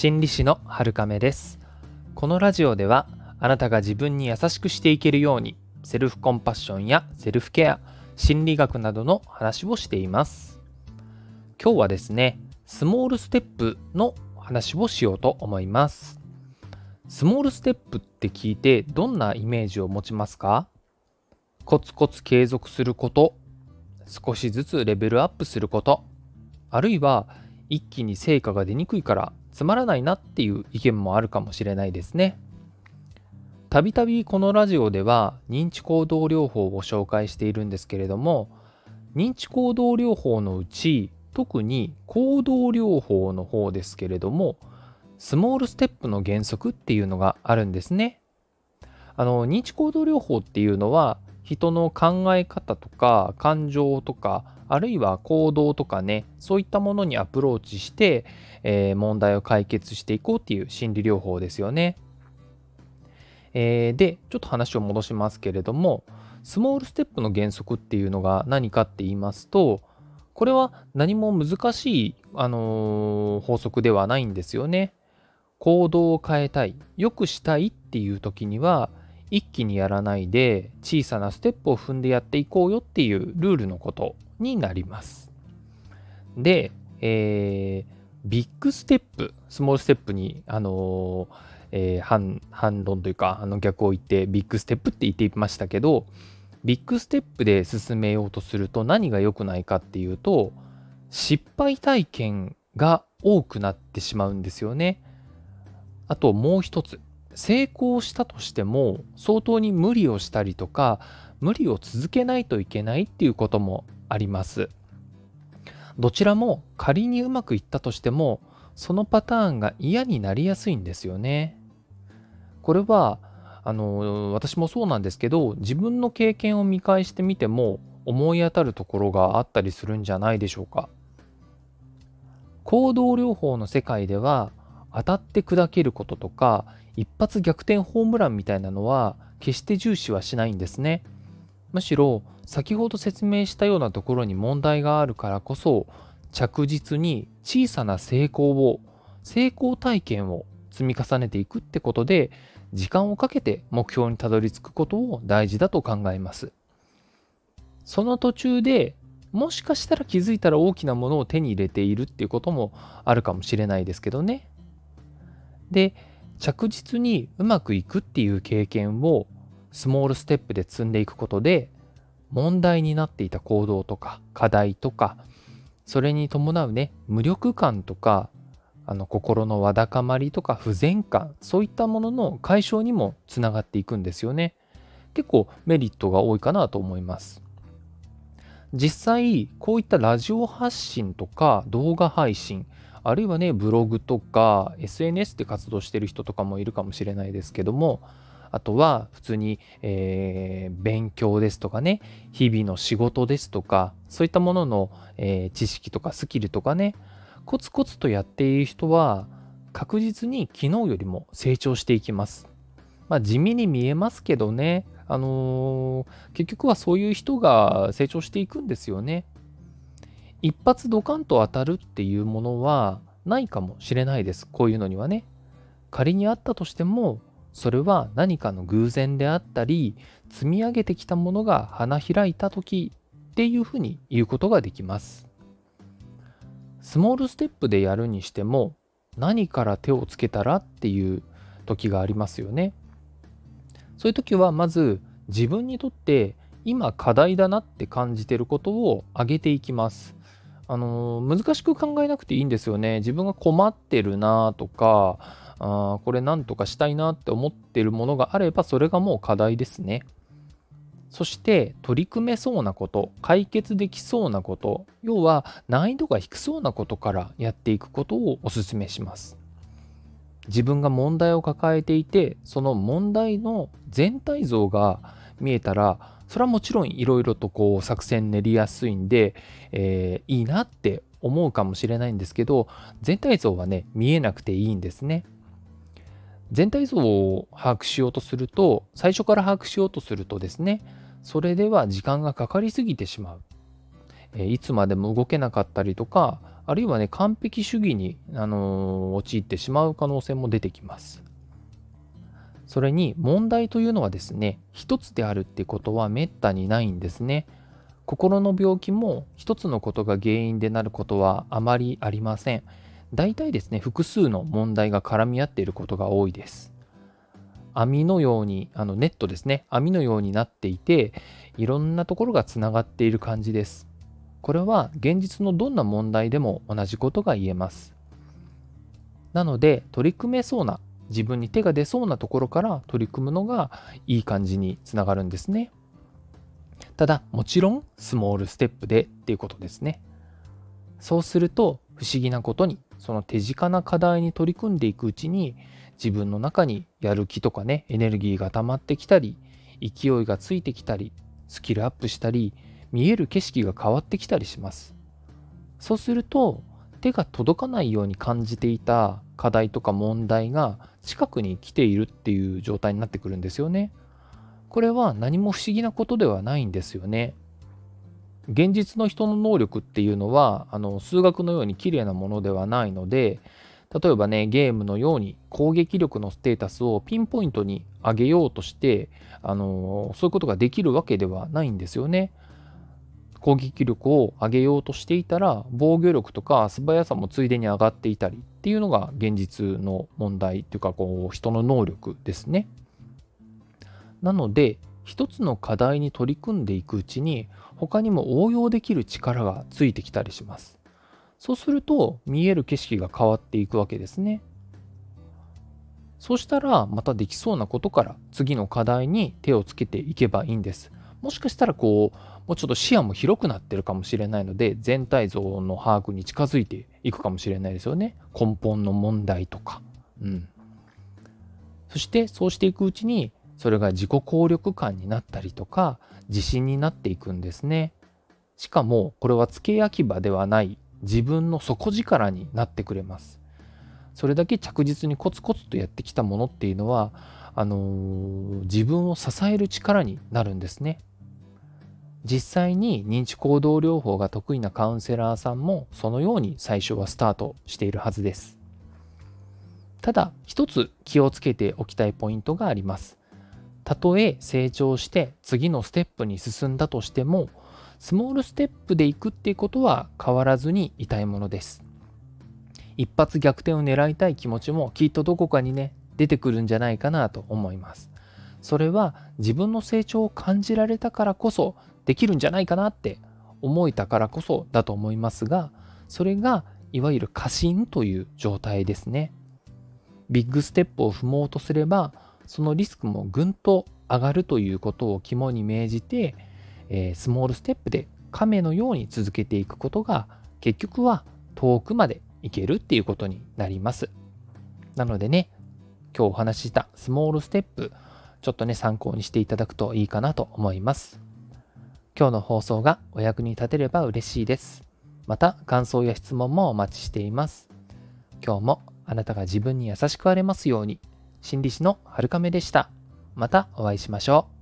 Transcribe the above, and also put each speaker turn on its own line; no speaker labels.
心理師の春亀です。このラジオではあなたが自分に優しくしていけるようにセルフコンパッションやセルフケア心理学などの話をしています。今日はですねスモールステップの話をしようと思います。スモールステップって聞いてどんなイメージを持ちますか？コツコツ継続すること少しずつレベルアップすることあるいは一気に成果が出にくいからつまらないなっていう意見もあるかもしれないですね。たびたびこのラジオでは認知行動療法を紹介しているんですけれども認知行動療法のうち特に行動療法の方ですけれどもスモールステップの原則っていうのがあるんですね。あの認知行動療法っていうのは人の考え方とか感情とかあるいは行動とかねそういったものにアプローチして、えー、問題を解決していこうっていう心理療法ですよね。えー、でちょっと話を戻しますけれどもスモールステップの原則っていうのが何かって言いますとこれは何も難しい、あのー、法則ではないんですよね。行動を変えたい良くしたいっていう時には一気にやらないで小さなステップを踏んでやっていこうよっていうルールのことになります。で、えー、ビッグステップ、スモールステップに、あのー、えー、反反論というか、あの逆を言って、ビッグステップって言っていましたけど、ビッグステップで進めようとすると何が良くないかっていうと、失敗体験が多くなってしまうんですよね。あともう一つ、成功したとしても相当に無理をしたりとか無理を続けないといけないっていうこともあります。どちらも仮にうまくいったとしてもそのパターンが嫌になりやすいんですよね。これはあの私もそうなんですけど自分の経験を見返してみても思い当たるところがあったりするんじゃないでしょうか。行動療法の世界では当たって砕けることとか一発逆転ホームランみたいなのは決して重視はしないんですね。むしろ先ほど説明したようなところに問題があるからこそ着実に小さな成功を成功体験を積み重ねていくってことで時間をかけて目標にたどり着くことを大事だと考えます。その途中でもしかしたら気づいたら大きなものを手に入れているっていうこともあるかもしれないですけどね。で、着実にうまくいくっていう経験をスモールステップで積んでいくことで問題になっていた行動とか課題とかそれに伴うね無力感とかあの心のわだかまりとか不全感そういったものの解消にもつながっていくんですよね。結構メリットが多いかなと思います。実際こういったラジオ発信とか動画配信あるいはねブログとか SNS で活動してる人とかもいるかもしれないですけどもあとは普通に、えー、勉強ですとかね、日々の仕事ですとか、そういったものの、えー、知識とかスキルとかね、コツコツとやっている人は確実に昨日よりも成長していきます。まあ地味に見えますけどね、あのー、結局はそういう人が成長していくんですよね。一発ドカンと当たるっていうものはないかもしれないです。こういうのにはね。仮にあったとしても、それは何かの偶然であったり積み上げてきたものが花開いた時っていうふうに言うことができます。スモールステップでやるにしても何から手をつけたらっていう時がありますよね。そういう時はまず自分にとって今課題だなって感じてることを挙げていきます。あの難しく考えなくていいんですよね。自分が困ってるなとかあこれなんとかしたいなって思ってるものがあればそれがもう課題ですね。そして取り組めそうなこと解決できそうなこと要は難易度が低そうなことからやっていくことをお勧めします。自分が問題を抱えていてその問題の全体像が見えたらそれはもちろんいろいろとこう作戦練りやすいんで、えー、いいなって思うかもしれないんですけど全体像はね見えなくていいんですね。全体像を把握しようとすると最初から把握しようとするとですねそれでは時間がかかりすぎてしまう、えいつまでも動けなかったりとかあるいはね、完璧主義に、あのー、陥ってしまう可能性も出てきます。それに問題というのはですね、一つであるってことはめったにないんですね。心の病気も一つのことが原因でなることはあまりありません。大体ですね、複数の問題が絡み合っていることが多いです。網のように、あのネットですね、網のようになっていて、いろんなところがつながっている感じです。これは現実のどんな問題でも同じことが言えます。なので、取り組めそうな、自分に手が出そうなところから取り組むのがいい感じにつながるんですね。ただ、もちろん、スモールステップでっていうことですね。そうすると、不思議なことに、その手近な課題に取り組んでいくうちに、自分の中にやる気とかね、エネルギーが溜まってきたり、勢いがついてきたり、スキルアップしたり、見える景色が変わってきたりします。そうすると、手が届かないように感じていた課題とか問題が近くに来ているっていう状態になってくるんですよね。これは何も不思議なことではないんですよね。現実の人の能力っていうのはあの数学のように綺麗なものではないので例えばね、ゲームのように攻撃力のステータスをピンポイントに上げようとして、あのそういうことができるわけではないんですよね。攻撃力を上げようとしていたら、防御力とか素早さもついでに上がっていたりっていうのが現実の問題っていうか、こう、人の能力ですね。なので、一つの課題に取り組んでいくうちに、他にも応用できる力がついてきたりします。そうすると見える景色が変わっていくわけですね。そうしたらまたできそうなことから次の課題に手をつけていけばいいんです。もしかしたらこう、もうちょっと視野も広くなってるかもしれないので、全体像の把握に近づいていくかもしれないですよね。根本の問題とか。うん。そしてそうしていくうちに、それが自己効力感になったりとか、自信になっていくんですね。しかも、これは付け焼き場ではない自分の底力になってくれます。それだけ着実にコツコツとやってきたものっていうのはあのー、自分を支える力になるんですね。実際に認知行動療法が得意なカウンセラーさんもそのように最初はスタートしているはずです。ただ一つ気をつけておきたいポイントがあります。たとえ成長して次のステップに進んだとしてもスモールステップでいくっていうことは変わらずにいたいものです。一発逆転を狙いたい気持ちもきっとどこかにね、出てくるんじゃないかなと思います。それは自分の成長を感じられたからこそできるんじゃないかなって思えたからこそだと思いますが、それがいわゆる過信という状態ですね。ビッグステップを踏もうとすれば、そのリスクもぐんと上がるということを肝に銘じて、えー、スモールステップで亀のように続けていくことが結局は遠くまでいけるっていうことになります。なのでね、今日お話ししたスモールステップ、ちょっとね、参考にしていただくといいかなと思います。今日の放送がお役に立てれば嬉しいです。また、感想や質問もお待ちしています。今日もあなたが自分に優しくあれますように、心理師の春亀でした。またお会いしましょう。